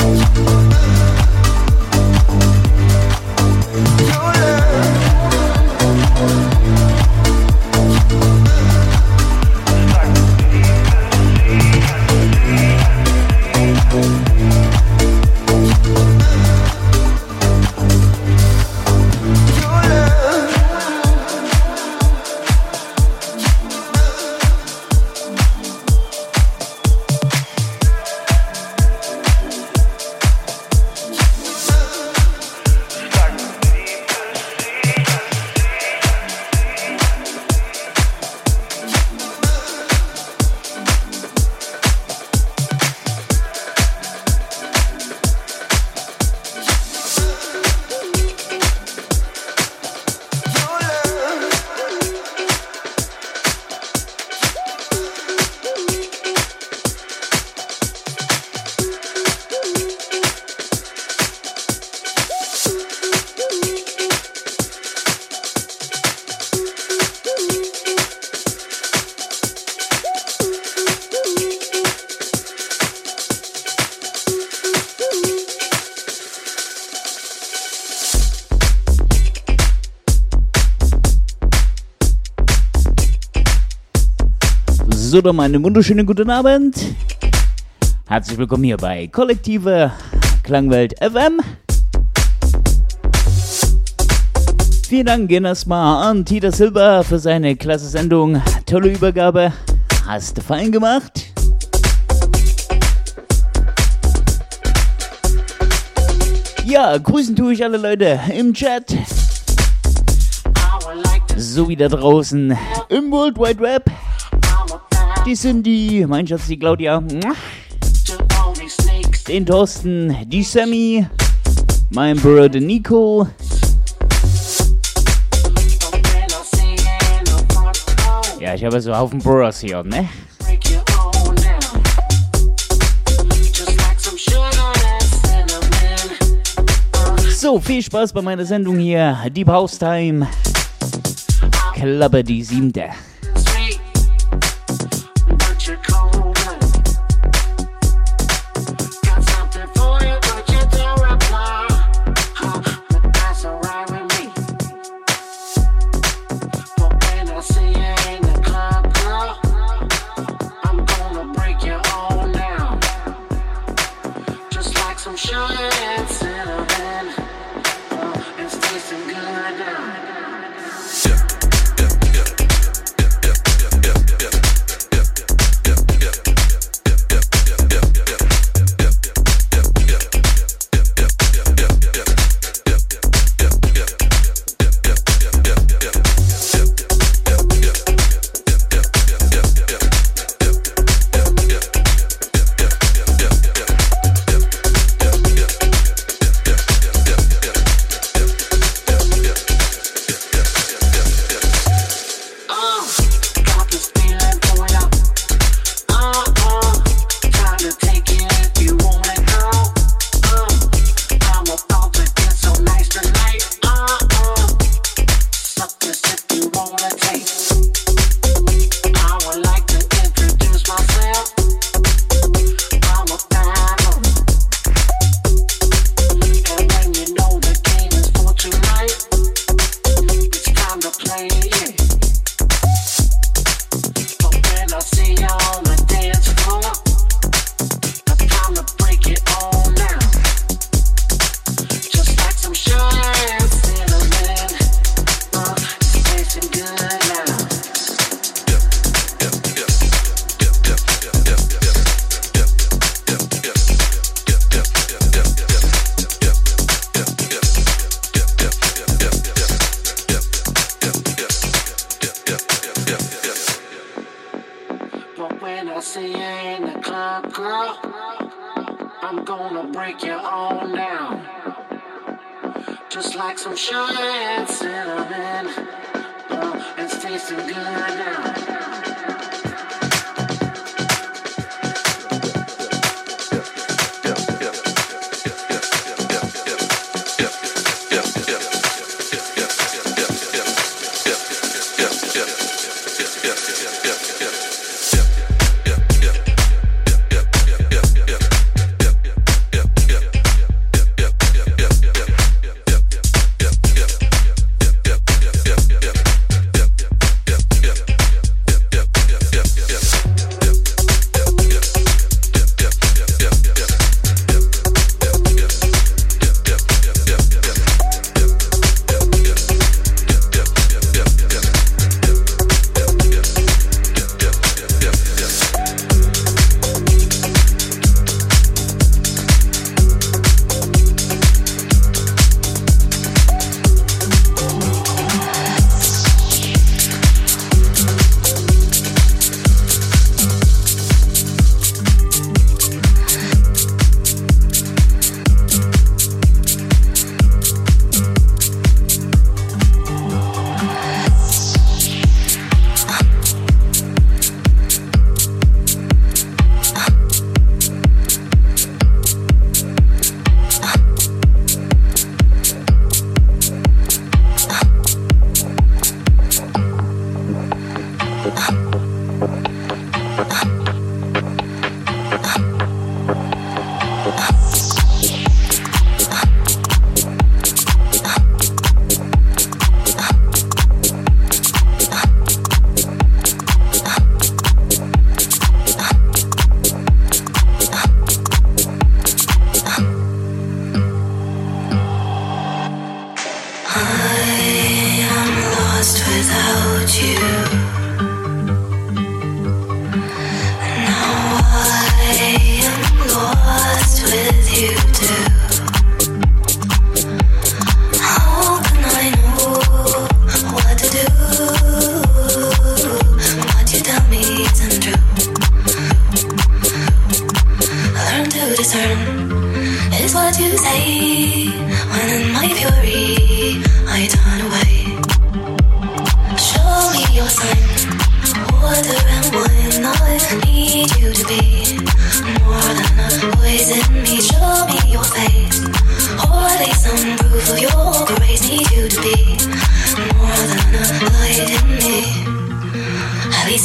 So, dann einen wunderschönen guten Abend. Herzlich willkommen hier bei Kollektive Klangwelt FM. Vielen Dank gehen erstmal an Tita Silber für seine klasse Sendung. Tolle Übergabe. Hast du fein gemacht. Ja, grüßen tue ich alle Leute im Chat. So wie da draußen im World Wide Web. Die Cindy, mein Schatz, die Claudia. Den Thorsten, die Sammy, mein Bruder Nico. Ja, ich habe so einen Haufen Bros hier, ne? So, viel Spaß bei meiner Sendung hier. Deep House Time. Klappe die siebte.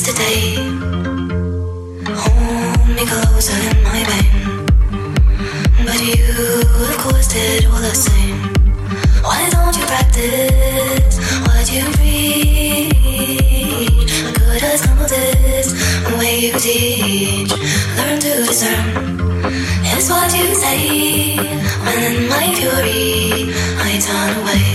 yesterday. Hold me closer in my pain. But you, of course, did all the same. Why don't you practice what you preach? I could have stumbled it the way you teach. Learn to discern. It's what you say when in my fury I turn away.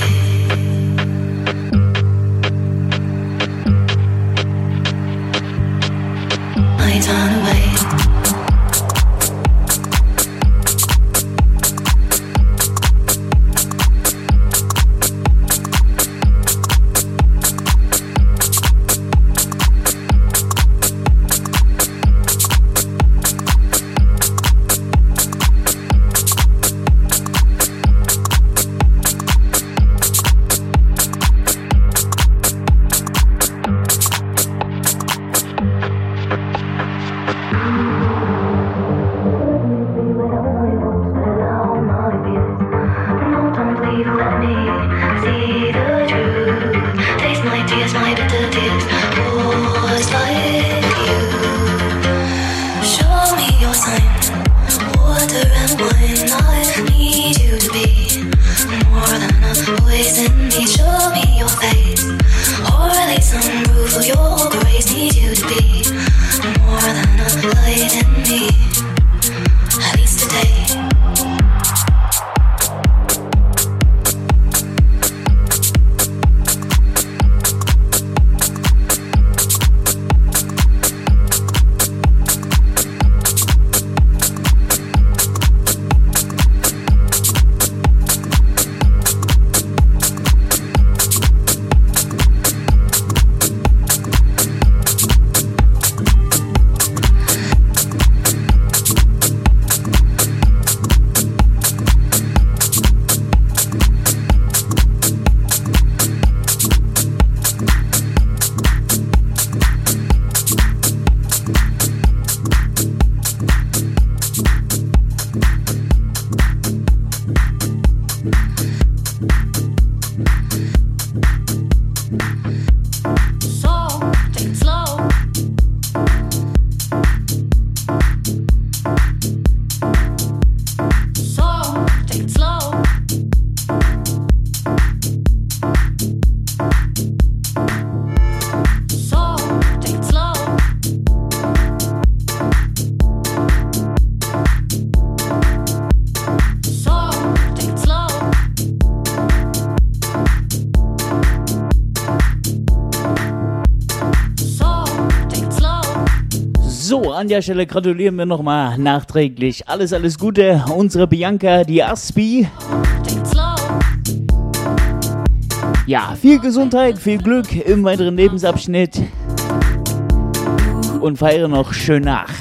Der Stelle gratulieren wir nochmal nachträglich. Alles, alles Gute. Unsere Bianca, die Aspi. Ja, viel Gesundheit, viel Glück im weiteren Lebensabschnitt. Und feiere noch schön nach.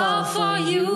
All for you.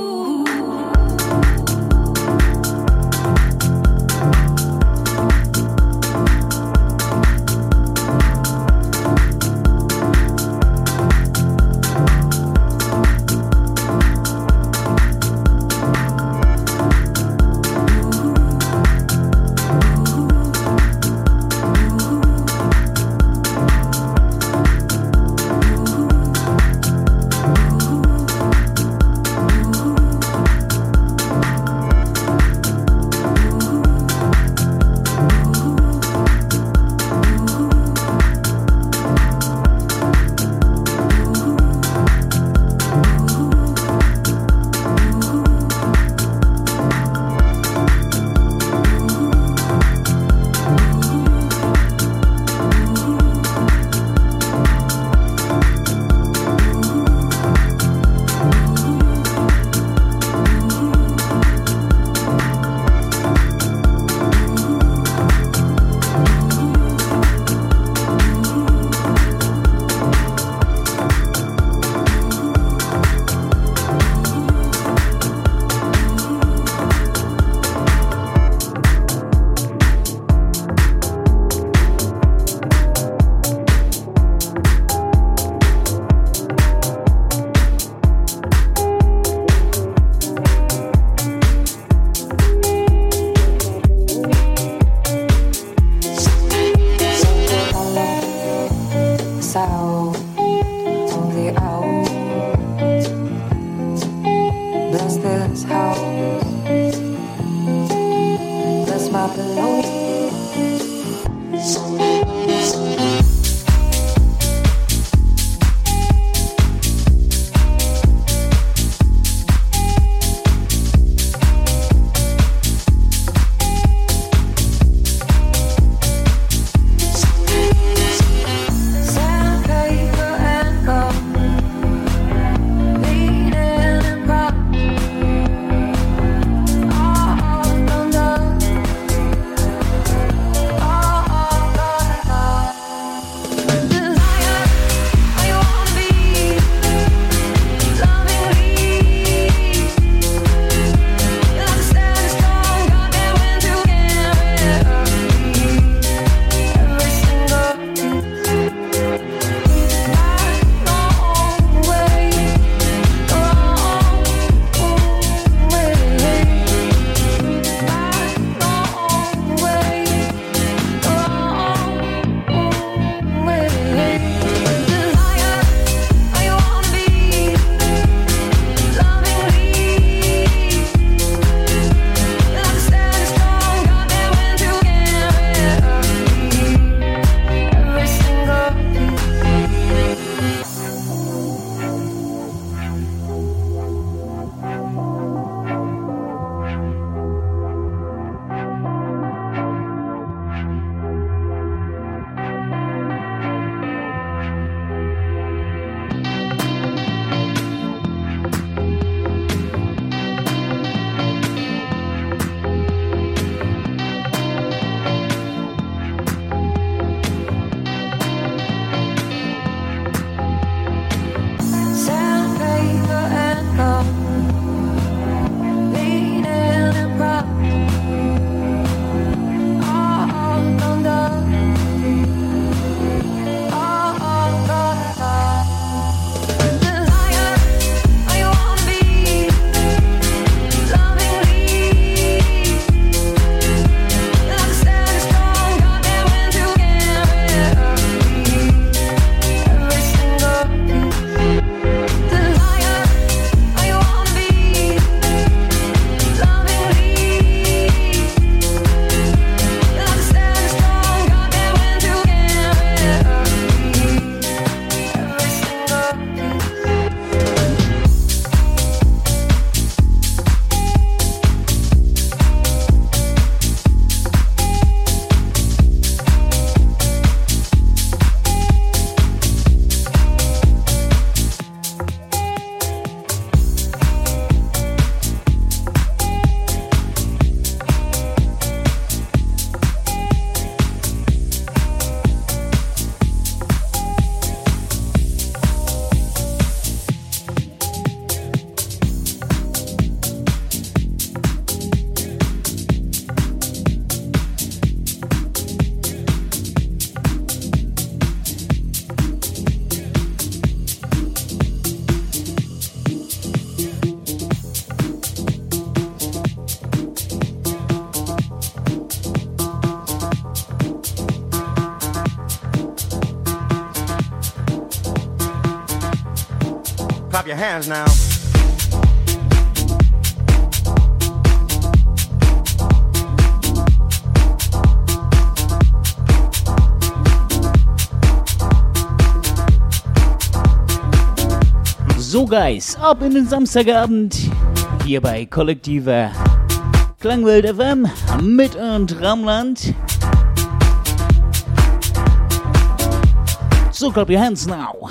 Hands now. So Guys, ab in den Samstagabend hier bei Kollektiver Klangwelt FM mit und Ramland. So clap your hands now.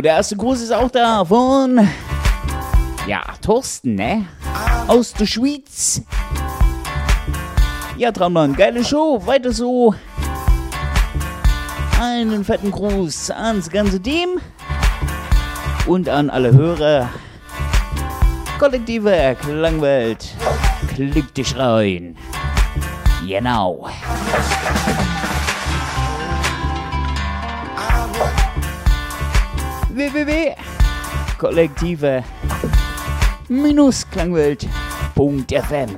Der erste Gruß ist auch da von. Ja, Thorsten, ne? Aus der Schweiz. Ja, Traummann, geile Show, weiter so. Einen fetten Gruß ans ganze Team und an alle Hörer. Kollektive Klangwelt, klick dich rein. Genau. www.kollektive-klangwelt.fm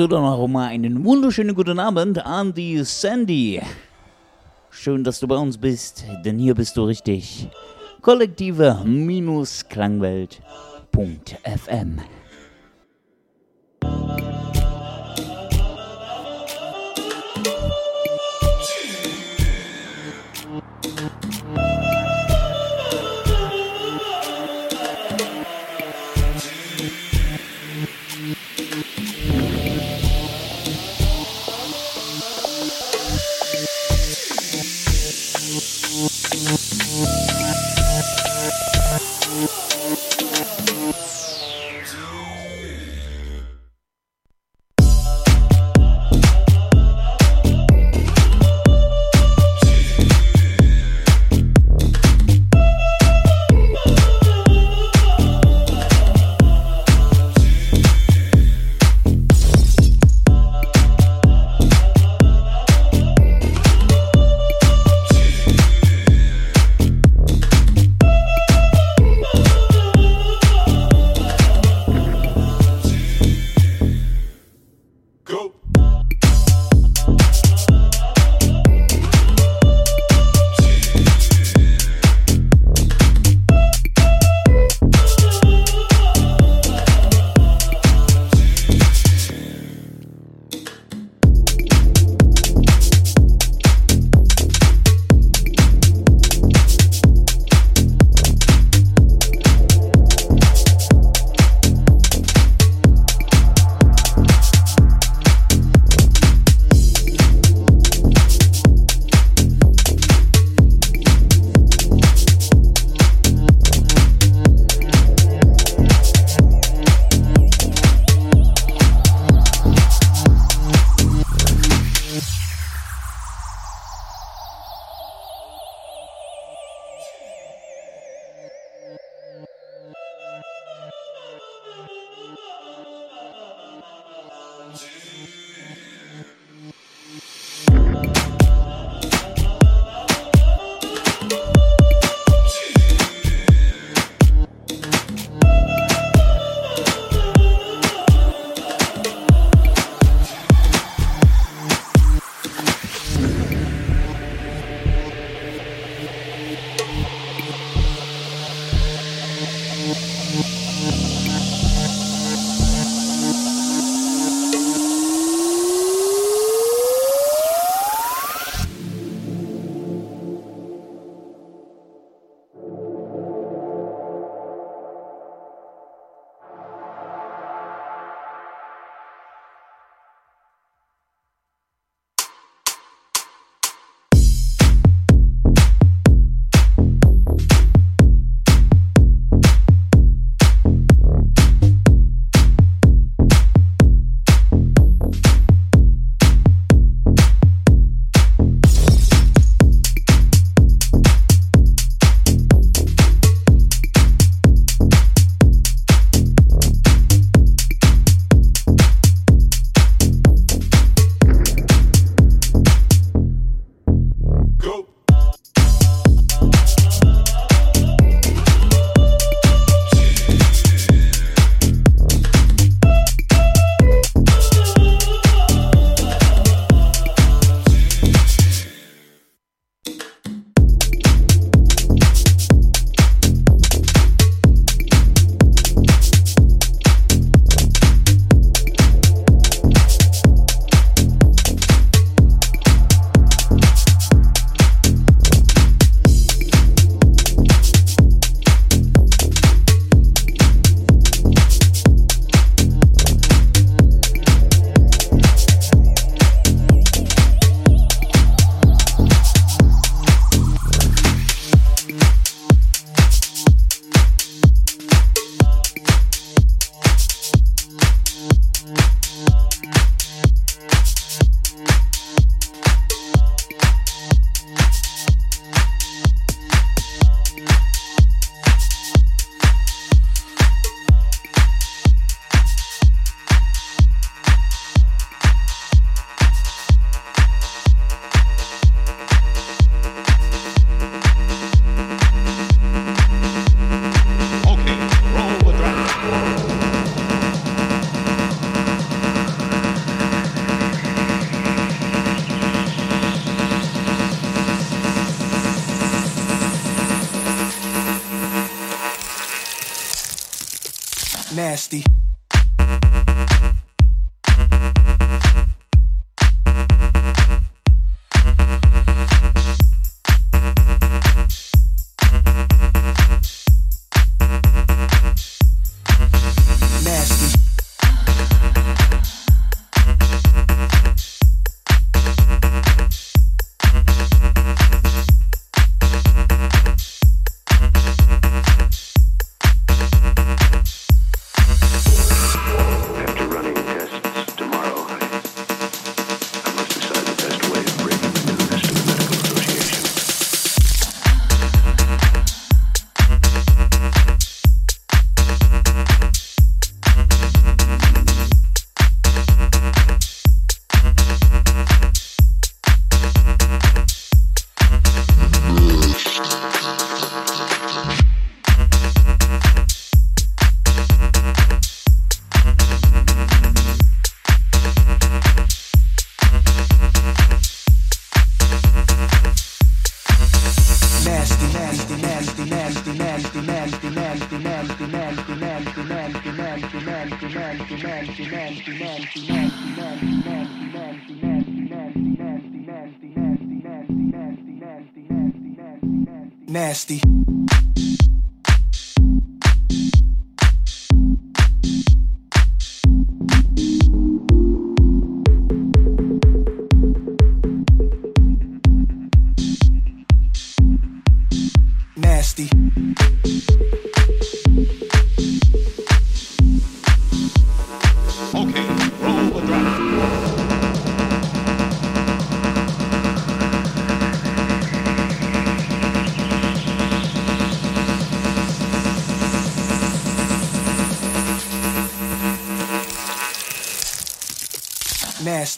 So, dann noch mal einen wunderschönen guten Abend an die Sandy. Schön, dass du bei uns bist, denn hier bist du richtig. Kollektive-Klangwelt.fm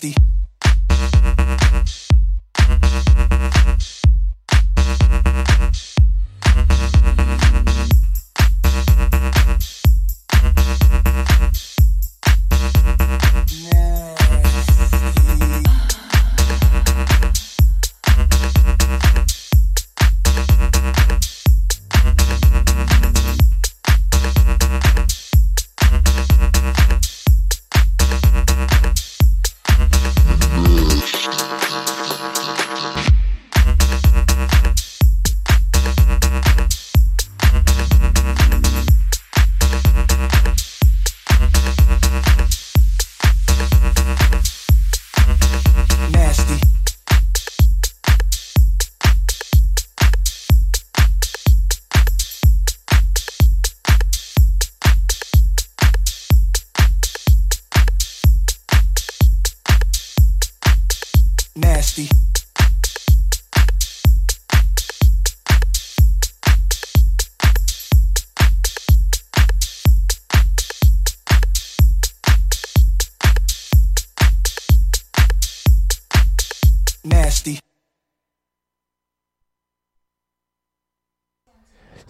nasty.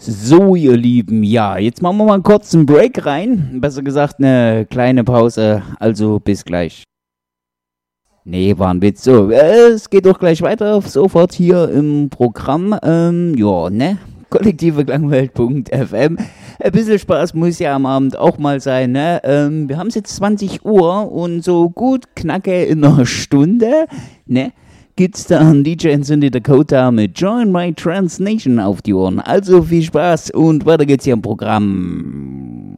So, ihr Lieben, ja, jetzt machen wir mal einen kurzen Break rein. Besser gesagt, eine kleine Pause. Also bis gleich. Nee, war ein Witz. So, es geht doch gleich weiter. Sofort hier im Programm. Ähm, ja, ne? Kollektive Klangwelt.fm. Ein bisschen Spaß muss ja am Abend auch mal sein, ne? Ähm, wir haben es jetzt 20 Uhr und so gut knacke in einer Stunde, ne? Gibt's da einen DJ in Cindy Dakota mit Join My Trans Nation auf die Ohren. Also viel Spaß und weiter geht's hier im Programm.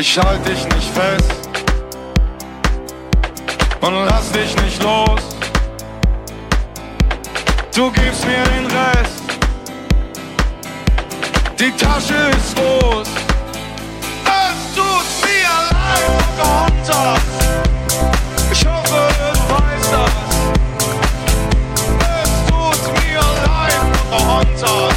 Ich halte dich nicht fest und lass dich nicht los. Du gibst mir den Rest. Die Tasche ist groß. Es tut mir leid, Pocahontas. Ich hoffe, du weißt das. Es tut mir leid, Pocahontas.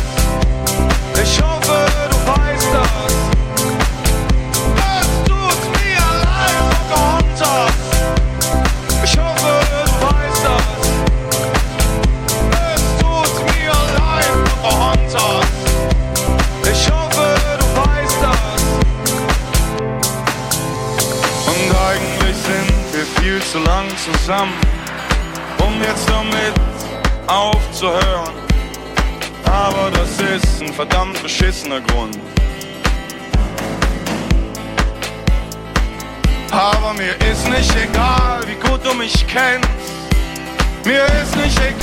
Kennst. Mir ist nicht egal,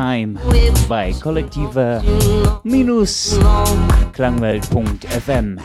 kollektive-klangwelt.fm. see, I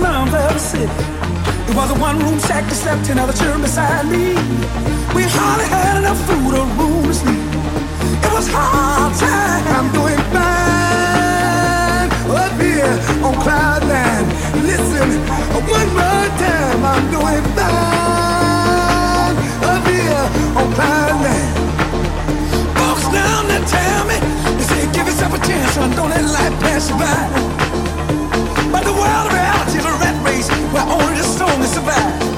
slums of the city. It was a one room shack that slept another children beside me. We hardly had enough food or room to sleep. It was hard time. I'm doing fine up here on cloud nine. Listen, one more time. I'm doing fine up here on cloud nine. Folks down there tell me, they say give yourself a chance, son. Don't let life pass you by. But the world of where only the strongest survive.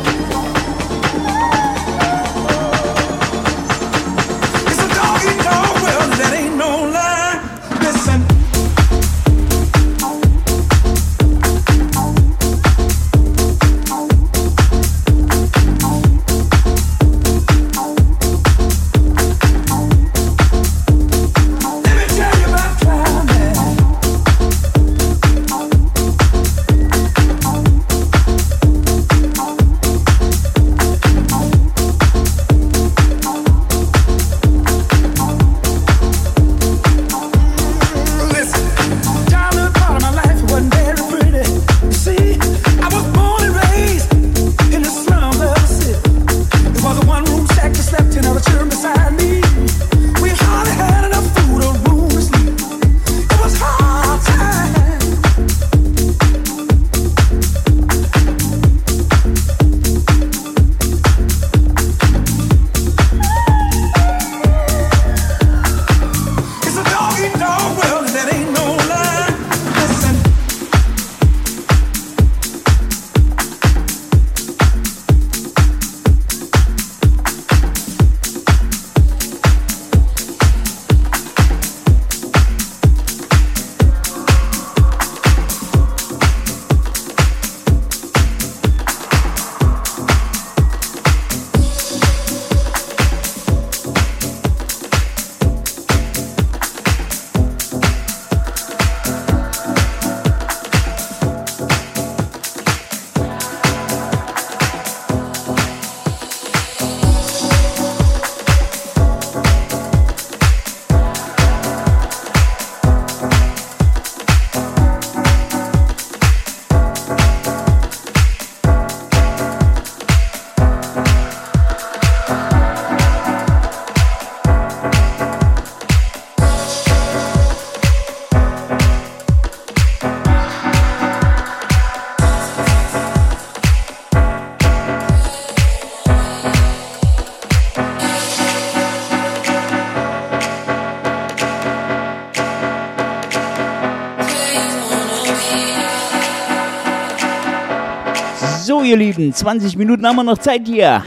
Ihr Lieben, 20 Minuten haben wir noch Zeit hier.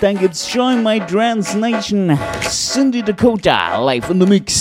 Dann gibt's Join My Trans Nation, Cindy Dakota, live in the mix.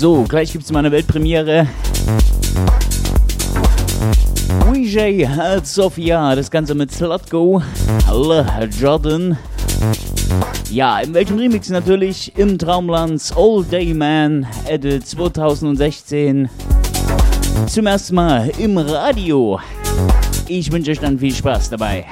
So, gleich gibt es mal eine Weltpremiere. WJ als Sophia, das Ganze mit Slutgo, Le Jordan. Ja, im welchen Remix natürlich im Traumlands All Day Man, Edit 2016. Zum ersten Mal im Radio. Ich wünsche euch dann viel Spaß dabei.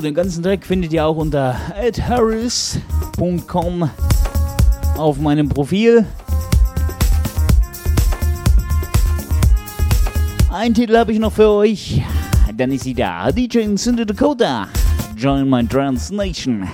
Den ganzen Track findet ihr auch unter edharris.com auf meinem Profil. Ein Titel habe ich noch für euch. Dann ist sie da. DJ in Dakota. Join my Trans Nation.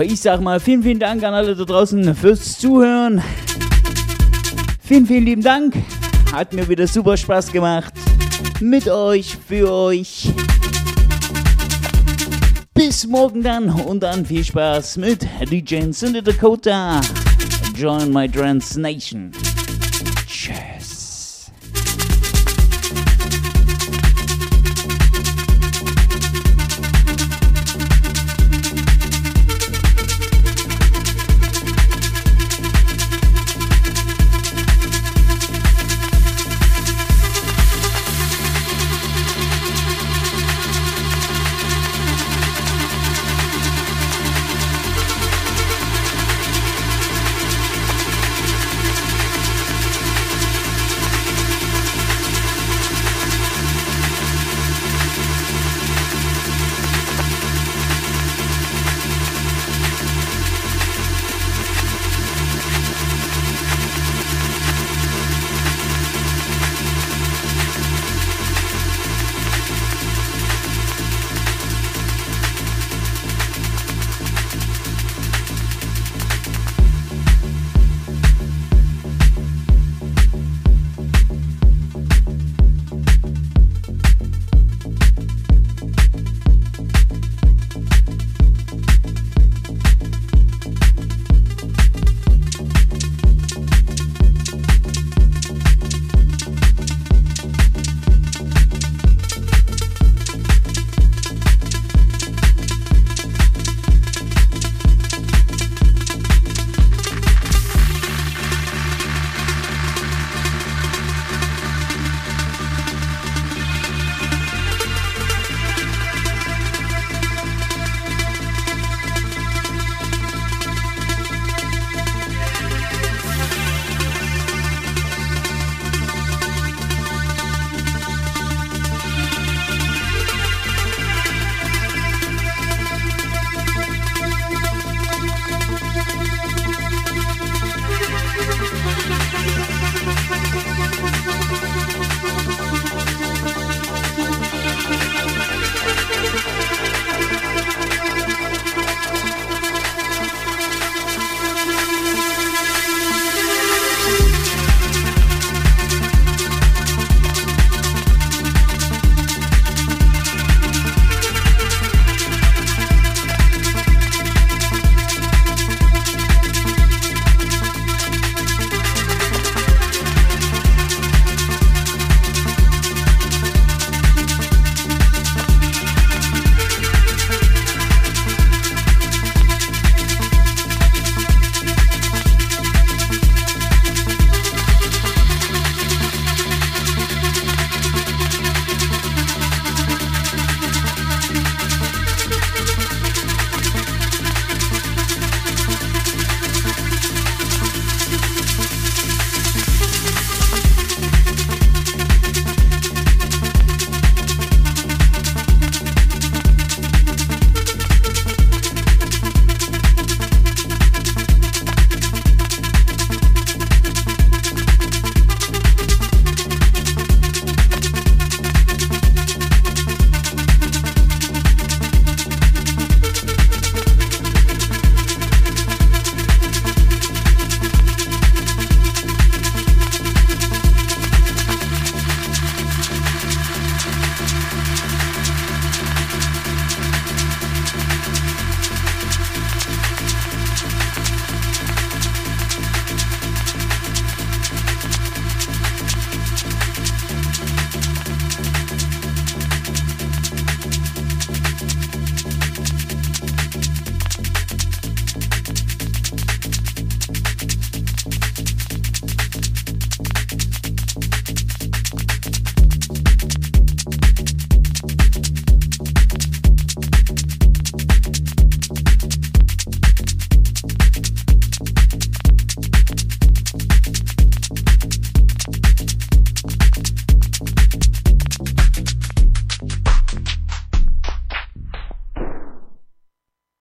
Ich sag mal vielen, vielen Dank an alle da draußen fürs Zuhören. Vielen, vielen lieben Dank. Hat mir wieder super Spaß gemacht. Mit euch, für euch. Bis morgen dann und dann viel Spaß mit DJ Cindy Dakota. Join my Trans Nation.